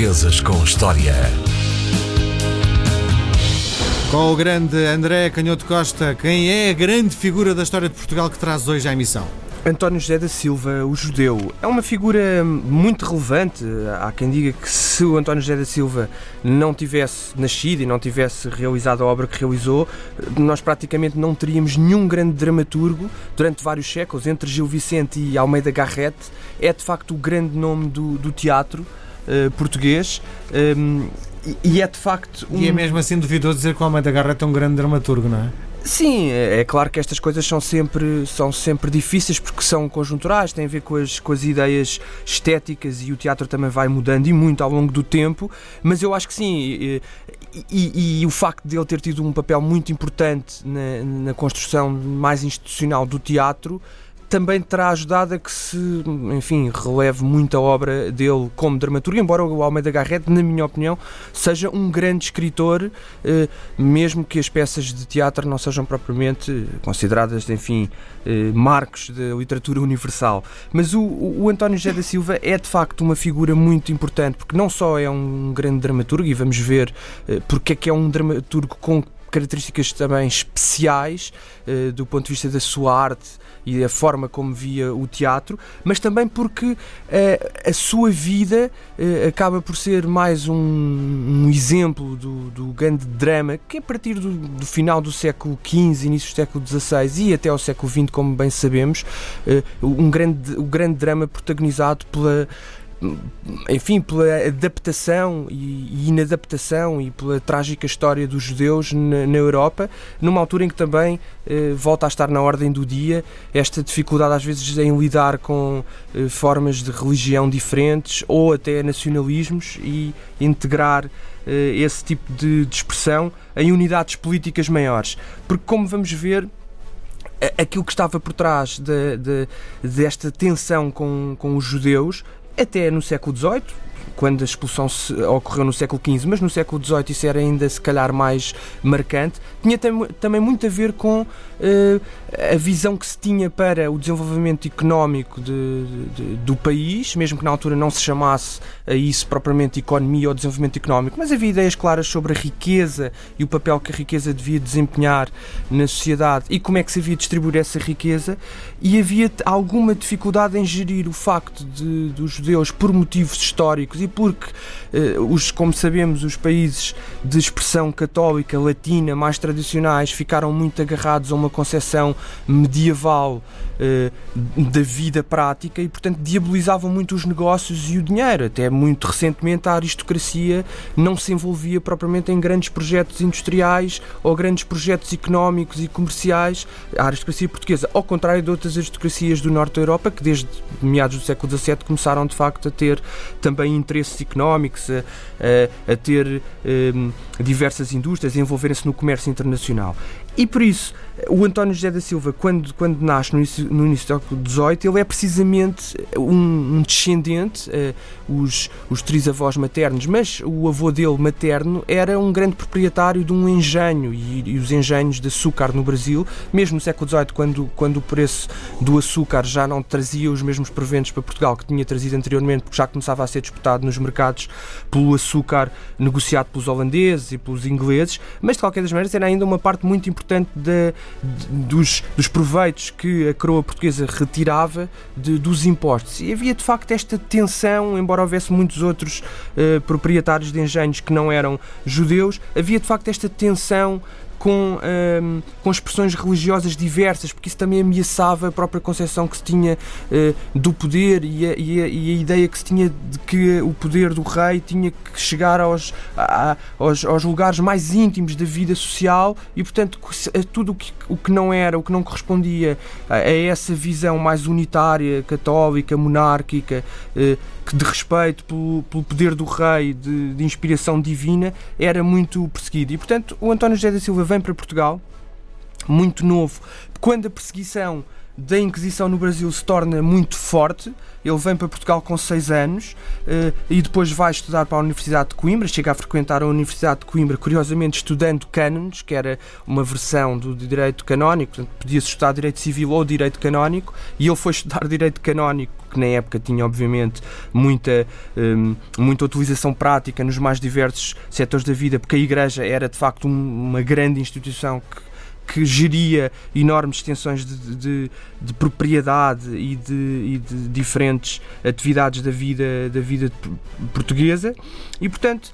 Portuguesas com História. Com o grande André Canhoto Costa, quem é a grande figura da história de Portugal que traz hoje à emissão? António José da Silva, o judeu, é uma figura muito relevante. Há quem diga que se o António José da Silva não tivesse nascido e não tivesse realizado a obra que realizou, nós praticamente não teríamos nenhum grande dramaturgo durante vários séculos, entre Gil Vicente e Almeida Garrett. É de facto o grande nome do, do teatro uh, português. Um, e é de facto. Um... E é mesmo assim duvidoso dizer que o Almeida Garrett é um grande dramaturgo, não é? Sim, é, é claro que estas coisas são sempre, são sempre difíceis porque são conjunturais, têm a ver com as, com as ideias estéticas e o teatro também vai mudando e muito ao longo do tempo, mas eu acho que sim, e, e, e o facto de ele ter tido um papel muito importante na, na construção mais institucional do teatro também terá ajudado a que se, enfim, releve muita obra dele como dramaturgo, embora o Almeida Garrett, na minha opinião, seja um grande escritor, eh, mesmo que as peças de teatro não sejam propriamente consideradas, enfim, eh, marcos da literatura universal. Mas o, o António José da Silva é, de facto, uma figura muito importante, porque não só é um grande dramaturgo, e vamos ver eh, porque é que é um dramaturgo com características também especiais do ponto de vista da sua arte e a forma como via o teatro, mas também porque uh, a sua vida uh, acaba por ser mais um, um exemplo do, do, grande drama que a partir do, do, final do século XV, início do século XVI e até ao século XX, como bem sabemos, um grande, o grande drama protagonizado pela enfim, pela adaptação e inadaptação e pela trágica história dos judeus na, Europa, numa altura em que também eh, volta a estar na ordem do dia esta dificuldade às vezes em lidar com eh, formas de religião diferentes ou até nacionalismos e integrar eh, esse tipo de, de expressão em unidades políticas maiores. Porque, como vamos ver, aquilo que estava por trás de, de, desta tensão com, com os judeus até no século XVIII, quando a expulsão ocorreu no século XV, mas no século XVIII isso era ainda se calhar mais marcante, tinha tam também muito a ver com uh, a visão que se tinha para o desenvolvimento económico de, de, do país, mesmo que na altura não se chamasse a isso propriamente economia ou desenvolvimento económico, mas havia ideias claras sobre a riqueza e o papel que a riqueza devia desempenhar na sociedade e como é que se havia distribuir essa riqueza, e havia alguma dificuldade em gerir o facto de, dos judeus, por motivos históricos e porque, eh, os, como sabemos, os países de expressão católica, latina, mais tradicionais, ficaram muito agarrados a uma concepção medieval eh, da vida prática e, portanto, diabolizavam muito os negócios e o dinheiro. Até muito recentemente a aristocracia não se envolvia propriamente em grandes projetos industriais ou grandes projetos económicos e comerciais. A aristocracia portuguesa, ao contrário de outras aristocracias do norte da Europa, que desde meados do século XVII começaram de facto a ter também interesses económicos, a, a, a ter um, diversas indústrias, a envolverem-se no comércio internacional. E por isso, o António José da Silva, quando, quando nasce no início, no início do século XVIII, ele é precisamente um, um descendente, uh, os, os trisavós maternos, mas o avô dele materno era um grande proprietário de um engenho e, e, os engenhos de açúcar no Brasil, mesmo no século XVIII, quando, quando o preço do açúcar já não trazia os mesmos proventos para Portugal que tinha trazido anteriormente, porque já começava a ser disputado nos mercados pelo açúcar negociado pelos holandeses e pelos ingleses, mas de qualquer das maneiras era ainda uma parte muito importante de, de, dos, dos proveitos que a coroa portuguesa retirava de, dos impostos. E havia de facto esta tensão, embora houvesse muitos outros uh, proprietários de engenhos que não eram judeus, havia de facto esta tensão com, um, ehm, com expressões religiosas diversas, porque isso também ameaçava a própria concepção que se tinha uh, do poder e a, e, a, e a, ideia que se tinha de que o poder do rei tinha que chegar aos, a, aos, aos, lugares mais íntimos da vida social e, portanto, tudo o que, o que não era, o que não correspondia a, essa visão mais unitária, católica, monárquica, uh, de respeito pelo, pelo, poder do rei, de, de inspiração divina, era muito perseguido. E, portanto, o António José da Silva vem para Portugal, muito novo, quando a perseguição da Inquisição no Brasil se torna muito forte. Ele vem para Portugal com 6 anos uh, e depois vai estudar para a Universidade de Coimbra. Chega a frequentar a Universidade de Coimbra, curiosamente estudando cânones, que era uma versão do direito canónico, portanto, podia-se estudar direito civil ou direito canónico, e ele foi estudar direito canónico, que na época tinha, obviamente, muita, um, muita utilização prática nos mais diversos setores da vida, porque a Igreja era de facto um, uma grande instituição que que geria enormes extensões de, de, de propriedade e de, e de, diferentes atividades da vida, da vida portuguesa. E, portanto,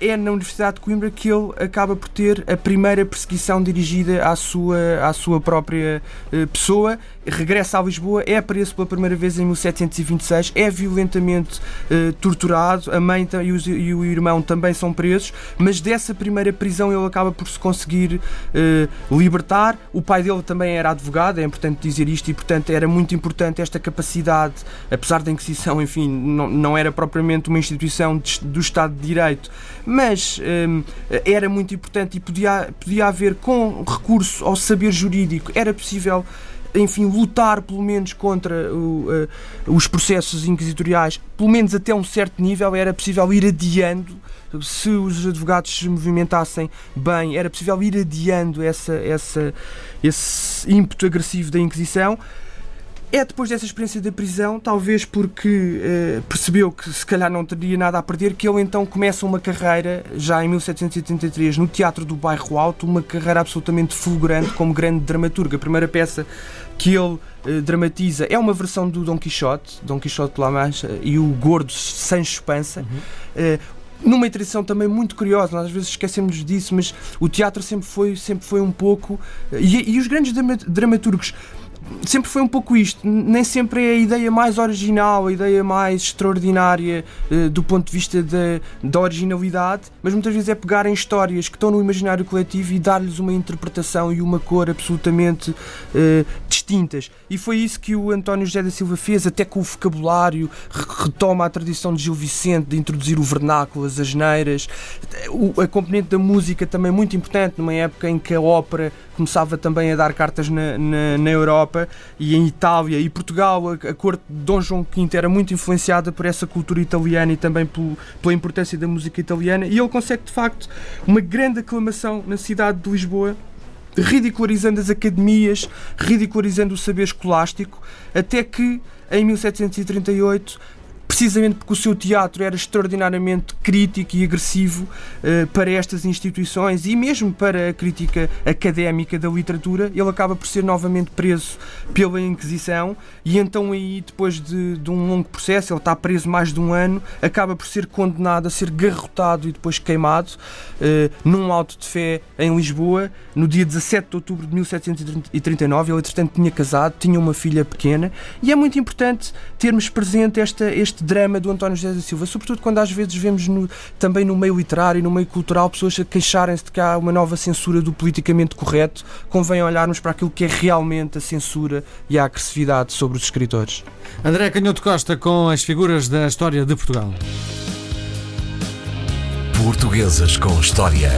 é na Universidade de Coimbra que ele acaba por ter a primeira perseguição dirigida à sua, à sua própria eh, pessoa. Regressa a Lisboa, é preso pela primeira vez em 1726, é violentamente eh, torturado, a mãe e, e, o irmão também são presos, mas dessa primeira prisão ele acaba por se conseguir eh, libertar. O pai dele também era advogado, é importante dizer isto, e portanto era muito importante esta capacidade, apesar da Inquisição, enfim, não, não era propriamente uma instituição de, do Estado de Direito mas hum, era muito importante e podia, podia haver, com recurso ao saber jurídico, era possível enfim, lutar pelo menos contra o, uh, os processos inquisitoriais, pelo menos até um certo nível, era possível ir adiando, se os advogados se movimentassem bem, era possível ir adiando essa, essa, esse ímpeto agressivo da Inquisição. É depois dessa experiência da prisão, talvez porque eh, percebeu que se calhar não teria nada a perder, que ele então começa uma carreira, já em 1783, no Teatro do Bairro Alto, uma carreira absolutamente fulgurante como grande dramaturgo. A primeira peça que ele eh, dramatiza é uma versão do Dom Quixote, Dom Quixote de La Mancha e o Gordo Sancho Pança. Uhum. Eh, numa tradição também muito curiosa, nós às vezes esquecemos disso, mas o teatro sempre foi, sempre foi um pouco. E, e os grandes dramaturgos sempre foi um pouco isto. Nem sempre é a ideia mais original, a ideia mais extraordinária uh, do ponto de vista da, da originalidade, mas muitas vezes é pegar em histórias que estão no imaginário coletivo e dar-lhes uma interpretação e uma cor absolutamente uh, distintas. E foi isso que o António José da Silva fez, até com o vocabulário, retoma a tradição de Gil Vicente de introduzir o vernáculo, as asneiras, o, a componente da música também muito importante, numa época em que a ópera começava também a dar cartas na, na, na Europa e em Itália e Portugal, a, a, corte de Dom João V era muito influenciada por essa cultura italiana e também pelo, pela importância da música italiana, e ele consegue de facto uma grande aclamação na cidade de Lisboa ridicularizando as academias, ridicularizando o saber escolástico, até que em 1738 precisamente porque o seu teatro era extraordinariamente crítico e agressivo uh, para estas instituições e mesmo para a crítica académica da literatura, ele acaba por ser novamente preso pela Inquisição e então aí, depois de, de um longo processo, ele está preso mais de um ano, acaba por ser condenado a ser garrotado e depois queimado uh, num auto de fé em Lisboa, no dia 17 de outubro de 1739. Ele, entretanto, tinha casado, tinha uma filha pequena e é muito importante termos presente esta, este este drama do António José da Silva, sobretudo quando às vezes vemos no, também no meio literário, no meio cultural, pessoas a queixarem-se de que há uma nova censura do politicamente correto, convém olharmos para aquilo que é realmente a censura e a agressividade sobre os escritores. André Canhoto Costa com as figuras da história de Portugal. Portuguesas com História.